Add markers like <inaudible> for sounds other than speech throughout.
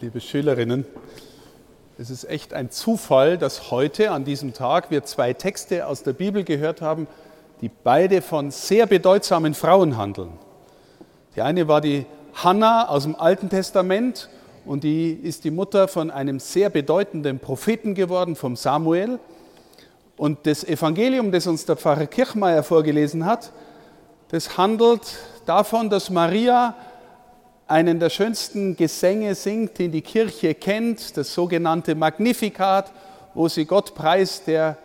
liebe Schülerinnen. Es ist echt ein Zufall, dass heute an diesem Tag wir zwei Texte aus der Bibel gehört haben, die beide von sehr bedeutsamen Frauen handeln. Die eine war die Hannah aus dem Alten Testament und die ist die Mutter von einem sehr bedeutenden Propheten geworden, vom Samuel. Und das Evangelium, das uns der Pfarrer Kirchmeier vorgelesen hat, das handelt davon, dass Maria einen der schönsten Gesänge singt, den die Kirche kennt, das sogenannte Magnificat, wo sie Gott preist, der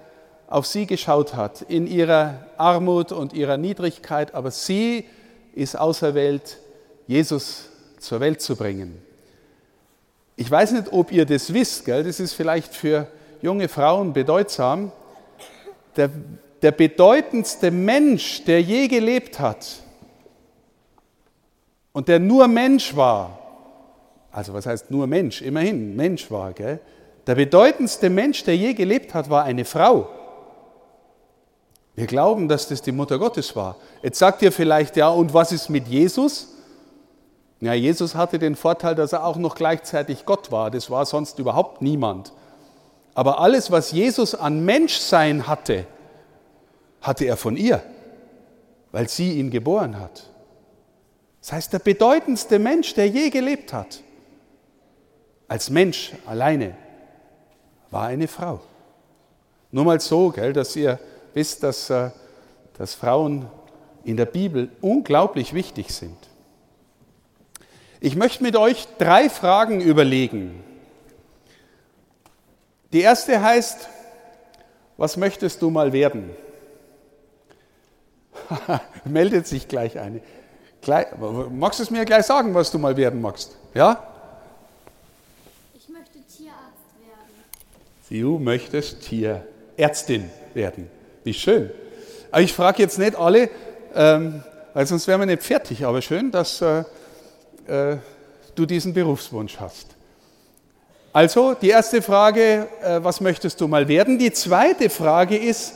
auf sie geschaut hat, in ihrer Armut und ihrer Niedrigkeit, aber sie ist auserwählt, Jesus zur Welt zu bringen. Ich weiß nicht, ob ihr das wisst, gell? das ist vielleicht für junge Frauen bedeutsam. Der, der bedeutendste Mensch, der je gelebt hat, und der nur Mensch war, also was heißt nur Mensch, immerhin Mensch war, gell? der bedeutendste Mensch, der je gelebt hat, war eine Frau. Wir glauben, dass das die Mutter Gottes war. Jetzt sagt ihr vielleicht, ja, und was ist mit Jesus? Ja, Jesus hatte den Vorteil, dass er auch noch gleichzeitig Gott war. Das war sonst überhaupt niemand. Aber alles, was Jesus an Menschsein hatte, hatte er von ihr, weil sie ihn geboren hat. Das heißt, der bedeutendste Mensch, der je gelebt hat, als Mensch alleine, war eine Frau. Nur mal so, gell, dass ihr wisst, dass, äh, dass Frauen in der Bibel unglaublich wichtig sind. Ich möchte mit euch drei Fragen überlegen. Die erste heißt, was möchtest du mal werden? <laughs> Meldet sich gleich eine. Gleich, magst du es mir gleich sagen, was du mal werden magst? Ja? Ich möchte Tierarzt werden. Du möchtest Tierärztin werden. Wie schön. Aber ich frage jetzt nicht alle, ähm, weil sonst wären wir nicht fertig, aber schön, dass äh, äh, du diesen Berufswunsch hast. Also die erste Frage, äh, was möchtest du mal werden? Die zweite Frage ist,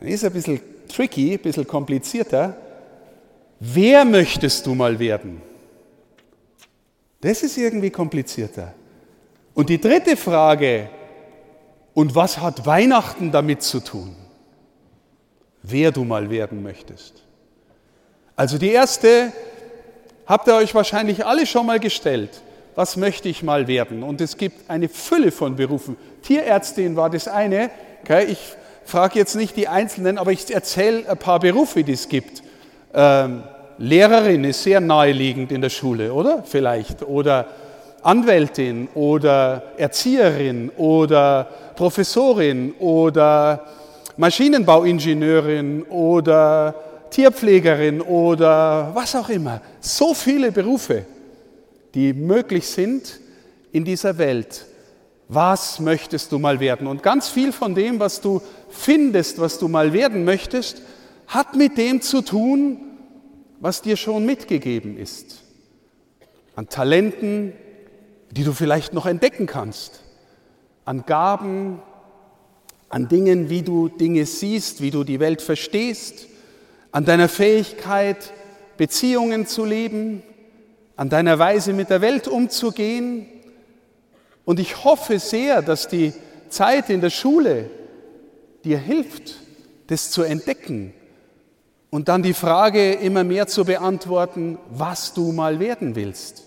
ist ein bisschen tricky, ein bisschen komplizierter. Wer möchtest du mal werden? Das ist irgendwie komplizierter. Und die dritte Frage, und was hat Weihnachten damit zu tun? Wer du mal werden möchtest. Also die erste habt ihr euch wahrscheinlich alle schon mal gestellt. Was möchte ich mal werden? Und es gibt eine Fülle von Berufen. Tierärztin war das eine. Ich frage jetzt nicht die Einzelnen, aber ich erzähle ein paar Berufe, die es gibt. Ähm, Lehrerin ist sehr naheliegend in der Schule, oder? Vielleicht. Oder Anwältin oder Erzieherin oder Professorin oder Maschinenbauingenieurin oder Tierpflegerin oder was auch immer. So viele Berufe, die möglich sind in dieser Welt. Was möchtest du mal werden? Und ganz viel von dem, was du findest, was du mal werden möchtest, hat mit dem zu tun, was dir schon mitgegeben ist. An Talenten, die du vielleicht noch entdecken kannst. An Gaben, an Dingen, wie du Dinge siehst, wie du die Welt verstehst. An deiner Fähigkeit, Beziehungen zu leben. An deiner Weise, mit der Welt umzugehen. Und ich hoffe sehr, dass die Zeit in der Schule dir hilft, das zu entdecken und dann die Frage immer mehr zu beantworten, was du mal werden willst.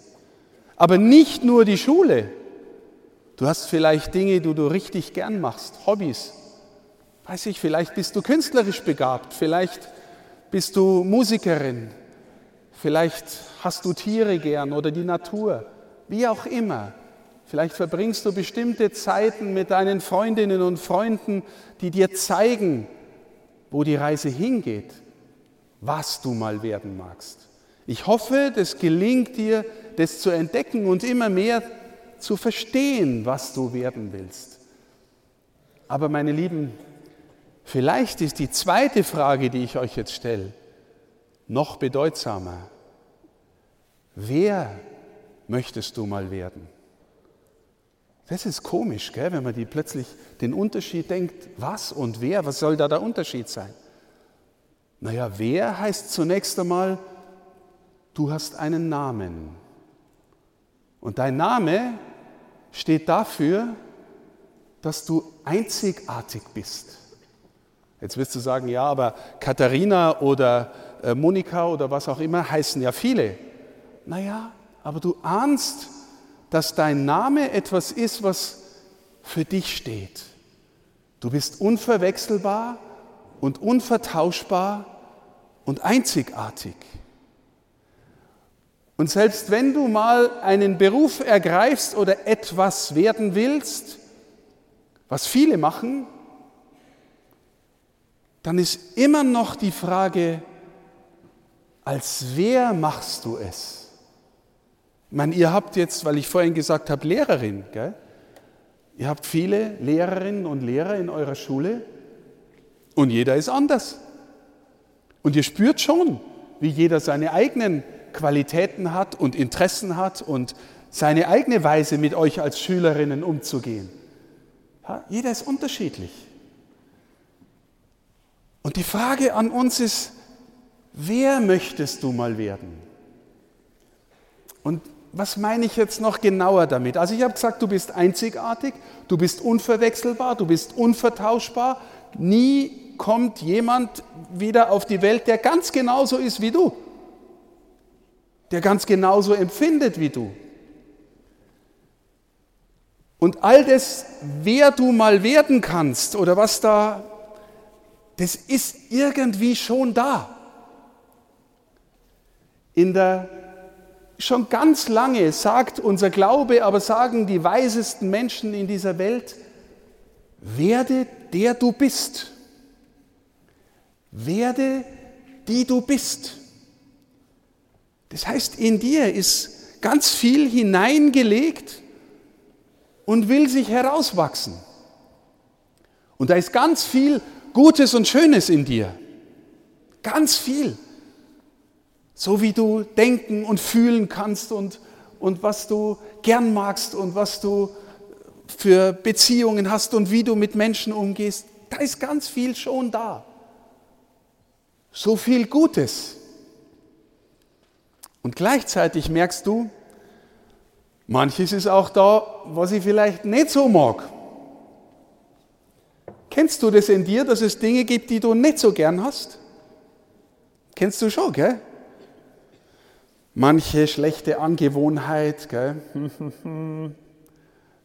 Aber nicht nur die Schule. Du hast vielleicht Dinge, die du richtig gern machst, Hobbys. Weiß ich, vielleicht bist du künstlerisch begabt, vielleicht bist du Musikerin, vielleicht hast du Tiere gern oder die Natur, wie auch immer. Vielleicht verbringst du bestimmte Zeiten mit deinen Freundinnen und Freunden, die dir zeigen, wo die Reise hingeht was du mal werden magst. Ich hoffe, das gelingt dir, das zu entdecken und immer mehr zu verstehen, was du werden willst. Aber meine Lieben, vielleicht ist die zweite Frage, die ich euch jetzt stelle, noch bedeutsamer. Wer möchtest du mal werden? Das ist komisch, gell, wenn man die plötzlich den Unterschied denkt, was und wer, was soll da der Unterschied sein? Naja, wer heißt zunächst einmal, du hast einen Namen. Und dein Name steht dafür, dass du einzigartig bist. Jetzt wirst du sagen, ja, aber Katharina oder äh, Monika oder was auch immer heißen ja viele. Naja, aber du ahnst, dass dein Name etwas ist, was für dich steht. Du bist unverwechselbar und unvertauschbar und einzigartig. Und selbst wenn du mal einen Beruf ergreifst oder etwas werden willst, was viele machen, dann ist immer noch die Frage, als wer machst du es? Ich meine, ihr habt jetzt, weil ich vorhin gesagt habe, Lehrerin, gell? ihr habt viele Lehrerinnen und Lehrer in eurer Schule und jeder ist anders. Und ihr spürt schon, wie jeder seine eigenen Qualitäten hat und Interessen hat und seine eigene Weise mit euch als Schülerinnen umzugehen. Ja, jeder ist unterschiedlich. Und die Frage an uns ist, wer möchtest du mal werden? Und was meine ich jetzt noch genauer damit? Also ich habe gesagt, du bist einzigartig, du bist unverwechselbar, du bist unvertauschbar. Nie kommt jemand wieder auf die Welt, der ganz genauso ist wie du der ganz genauso empfindet wie du. Und all das, wer du mal werden kannst oder was da, das ist irgendwie schon da. In der schon ganz lange sagt unser Glaube, aber sagen die weisesten Menschen in dieser Welt, werde der du bist. Werde die du bist. Das heißt, in dir ist ganz viel hineingelegt und will sich herauswachsen. Und da ist ganz viel Gutes und Schönes in dir. Ganz viel. So wie du denken und fühlen kannst und, und was du gern magst und was du für Beziehungen hast und wie du mit Menschen umgehst. Da ist ganz viel schon da. So viel Gutes. Und gleichzeitig merkst du, manches ist auch da, was ich vielleicht nicht so mag. Kennst du das in dir, dass es Dinge gibt, die du nicht so gern hast? Kennst du schon, gell? Manche schlechte Angewohnheit, gell? <laughs>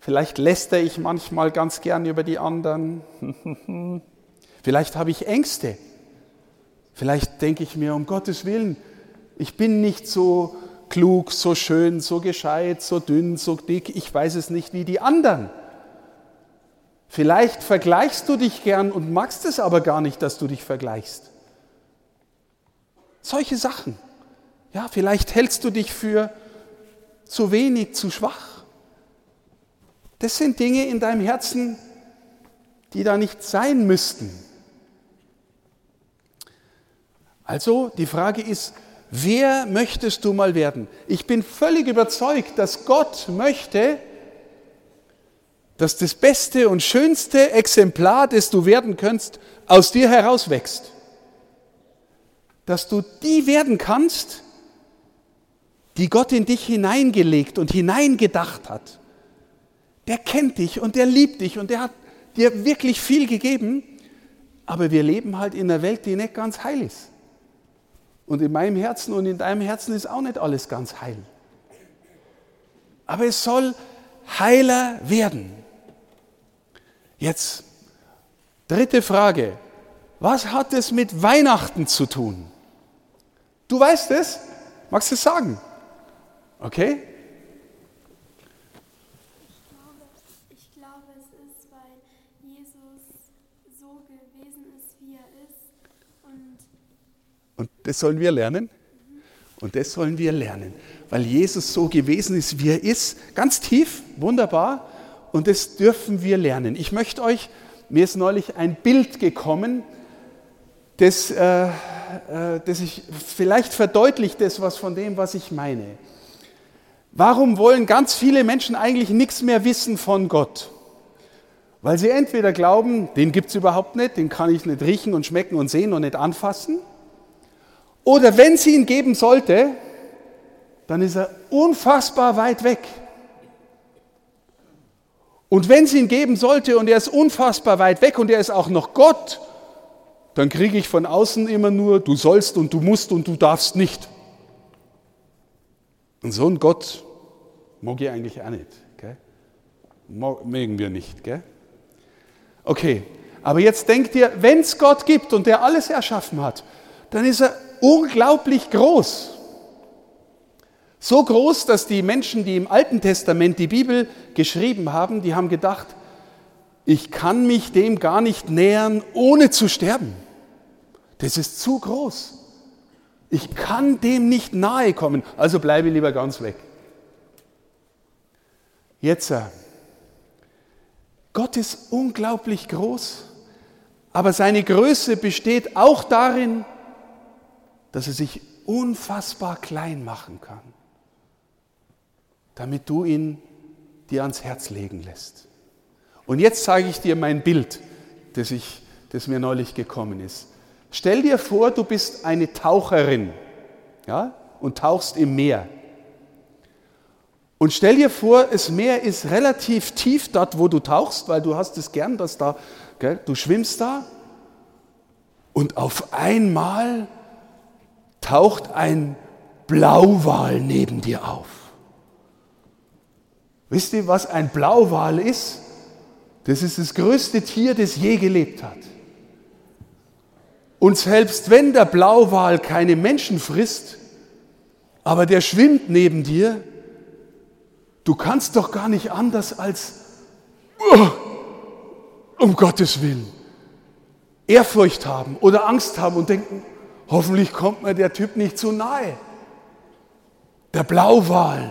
Vielleicht lästere ich manchmal ganz gern über die anderen. <laughs> Vielleicht habe ich Ängste. Vielleicht denke ich mir, um Gottes Willen, ich bin nicht so klug, so schön, so gescheit, so dünn, so dick. Ich weiß es nicht wie die anderen. Vielleicht vergleichst du dich gern und magst es aber gar nicht, dass du dich vergleichst. Solche Sachen. Ja, vielleicht hältst du dich für zu wenig, zu schwach. Das sind Dinge in deinem Herzen, die da nicht sein müssten. Also die Frage ist, Wer möchtest du mal werden? Ich bin völlig überzeugt, dass Gott möchte, dass das beste und schönste Exemplar, das du werden kannst, aus dir herauswächst. Dass du die werden kannst, die Gott in dich hineingelegt und hineingedacht hat. Der kennt dich und der liebt dich und der hat dir wirklich viel gegeben, aber wir leben halt in einer Welt, die nicht ganz heil ist. Und in meinem Herzen und in deinem Herzen ist auch nicht alles ganz heil. Aber es soll heiler werden. Jetzt, dritte Frage. Was hat es mit Weihnachten zu tun? Du weißt es? Magst du es sagen? Okay? Und das sollen wir lernen. Und das sollen wir lernen, weil Jesus so gewesen ist, wie er ist, ganz tief, wunderbar. Und das dürfen wir lernen. Ich möchte euch, mir ist neulich ein Bild gekommen, das, äh, äh, das ich, vielleicht verdeutlicht das was von dem, was ich meine. Warum wollen ganz viele Menschen eigentlich nichts mehr wissen von Gott? Weil sie entweder glauben, den gibt es überhaupt nicht, den kann ich nicht riechen und schmecken und sehen und nicht anfassen. Oder wenn sie ihn geben sollte, dann ist er unfassbar weit weg. Und wenn es ihn geben sollte und er ist unfassbar weit weg und er ist auch noch Gott, dann kriege ich von außen immer nur, du sollst und du musst und du darfst nicht. Und so ein Gott mag ich eigentlich auch nicht. Gell? Mögen wir nicht. Gell? Okay, aber jetzt denkt ihr, wenn es Gott gibt und der alles erschaffen hat, dann ist er unglaublich groß. So groß, dass die Menschen, die im Alten Testament die Bibel geschrieben haben, die haben gedacht, ich kann mich dem gar nicht nähern, ohne zu sterben. Das ist zu groß. Ich kann dem nicht nahe kommen, also bleibe lieber ganz weg. Jetzt, äh, Gott ist unglaublich groß, aber seine Größe besteht auch darin, dass er sich unfassbar klein machen kann damit du ihn dir ans Herz legen lässt. Und jetzt zeige ich dir mein Bild, das, ich, das mir neulich gekommen ist. Stell dir vor, du bist eine Taucherin ja, und tauchst im Meer. Und stell dir vor, das Meer ist relativ tief dort, wo du tauchst, weil du hast es gern, dass da, gell, du schwimmst da. Und auf einmal taucht ein Blauwal neben dir auf. Wisst ihr, was ein Blauwal ist? Das ist das größte Tier, das je gelebt hat. Und selbst wenn der Blauwal keine Menschen frisst, aber der schwimmt neben dir, du kannst doch gar nicht anders als, uh, um Gottes Willen, Ehrfurcht haben oder Angst haben und denken, hoffentlich kommt mir der Typ nicht zu nahe. Der Blauwal,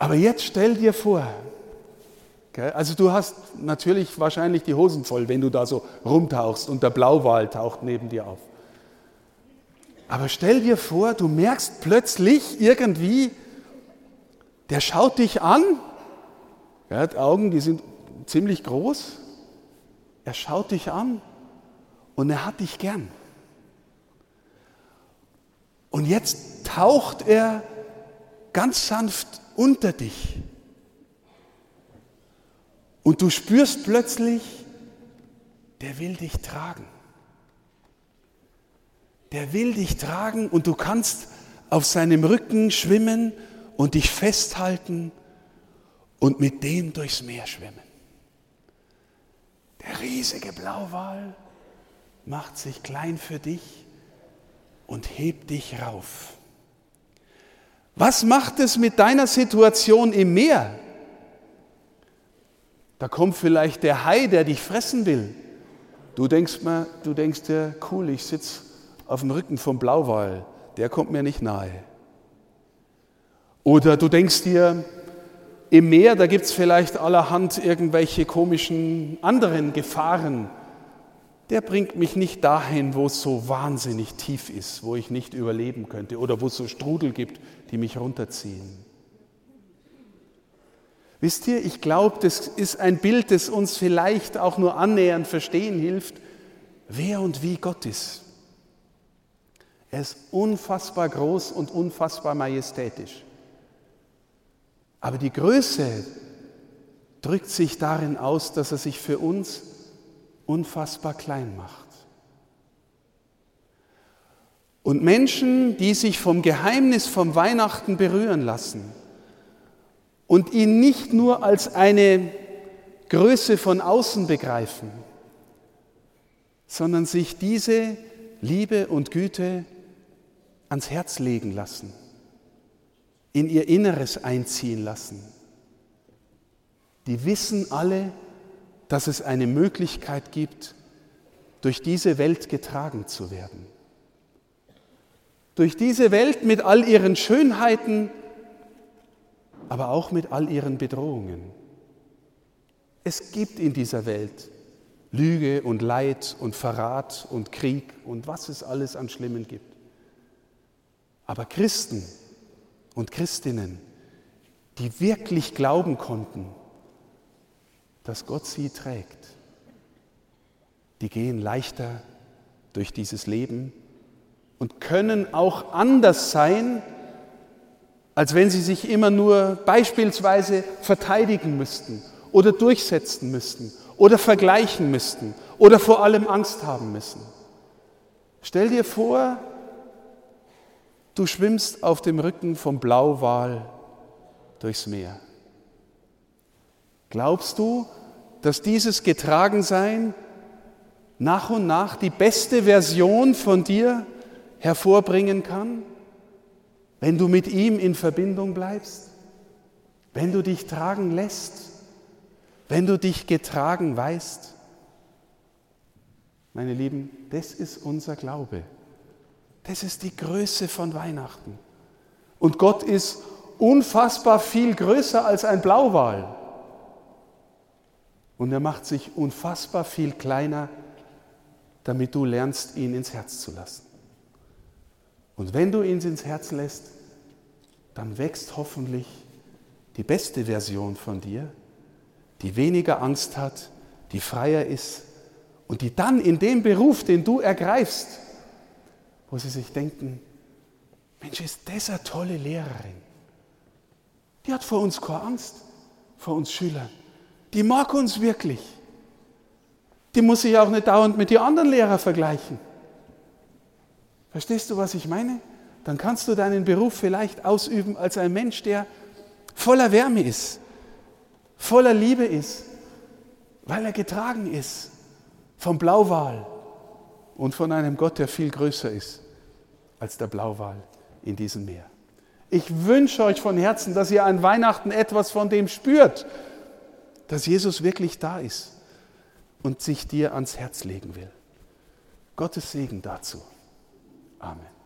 Aber jetzt stell dir vor, also du hast natürlich wahrscheinlich die Hosen voll, wenn du da so rumtauchst und der Blauwal taucht neben dir auf. Aber stell dir vor, du merkst plötzlich irgendwie, der schaut dich an, er hat Augen, die sind ziemlich groß, er schaut dich an und er hat dich gern. Und jetzt taucht er ganz sanft unter dich. Und du spürst plötzlich, der will dich tragen. Der will dich tragen und du kannst auf seinem Rücken schwimmen und dich festhalten und mit dem durchs Meer schwimmen. Der riesige Blauwal macht sich klein für dich und hebt dich rauf. Was macht es mit deiner Situation im Meer? Da kommt vielleicht der Hai, der dich fressen will. Du denkst, mal, du denkst dir, cool, ich sitze auf dem Rücken vom Blauwal, der kommt mir nicht nahe. Oder du denkst dir, im Meer, da gibt es vielleicht allerhand irgendwelche komischen anderen Gefahren, der bringt mich nicht dahin, wo es so wahnsinnig tief ist, wo ich nicht überleben könnte oder wo es so Strudel gibt, die mich runterziehen. Wisst ihr, ich glaube, das ist ein Bild, das uns vielleicht auch nur annähernd verstehen hilft, wer und wie Gott ist. Er ist unfassbar groß und unfassbar majestätisch. Aber die Größe drückt sich darin aus, dass er sich für uns unfassbar klein macht. Und Menschen, die sich vom Geheimnis vom Weihnachten berühren lassen und ihn nicht nur als eine Größe von außen begreifen, sondern sich diese Liebe und Güte ans Herz legen lassen, in ihr Inneres einziehen lassen. Die wissen alle, dass es eine Möglichkeit gibt, durch diese Welt getragen zu werden. Durch diese Welt mit all ihren Schönheiten, aber auch mit all ihren Bedrohungen. Es gibt in dieser Welt Lüge und Leid und Verrat und Krieg und was es alles an Schlimmen gibt. Aber Christen und Christinnen, die wirklich glauben konnten, dass Gott sie trägt. Die gehen leichter durch dieses Leben und können auch anders sein als wenn sie sich immer nur beispielsweise verteidigen müssten oder durchsetzen müssten oder vergleichen müssten oder vor allem Angst haben müssen. Stell dir vor, du schwimmst auf dem Rücken vom Blauwal durchs Meer. Glaubst du, dass dieses Getragensein nach und nach die beste Version von dir hervorbringen kann, wenn du mit ihm in Verbindung bleibst, wenn du dich tragen lässt, wenn du dich getragen weißt. Meine Lieben, das ist unser Glaube. Das ist die Größe von Weihnachten. Und Gott ist unfassbar viel größer als ein Blauwal. Und er macht sich unfassbar viel kleiner, damit du lernst, ihn ins Herz zu lassen. Und wenn du ihn ins Herz lässt, dann wächst hoffentlich die beste Version von dir, die weniger Angst hat, die freier ist und die dann in dem Beruf, den du ergreifst, wo sie sich denken, Mensch, ist das eine tolle Lehrerin. Die hat vor uns keine Angst, vor uns Schülern die mag uns wirklich. Die muss sich auch nicht dauernd mit den anderen Lehrern vergleichen. Verstehst du, was ich meine? Dann kannst du deinen Beruf vielleicht ausüben als ein Mensch, der voller Wärme ist, voller Liebe ist, weil er getragen ist vom Blauwal und von einem Gott, der viel größer ist als der Blauwal in diesem Meer. Ich wünsche euch von Herzen, dass ihr an Weihnachten etwas von dem spürt, dass Jesus wirklich da ist und sich dir ans Herz legen will. Gottes Segen dazu. Amen.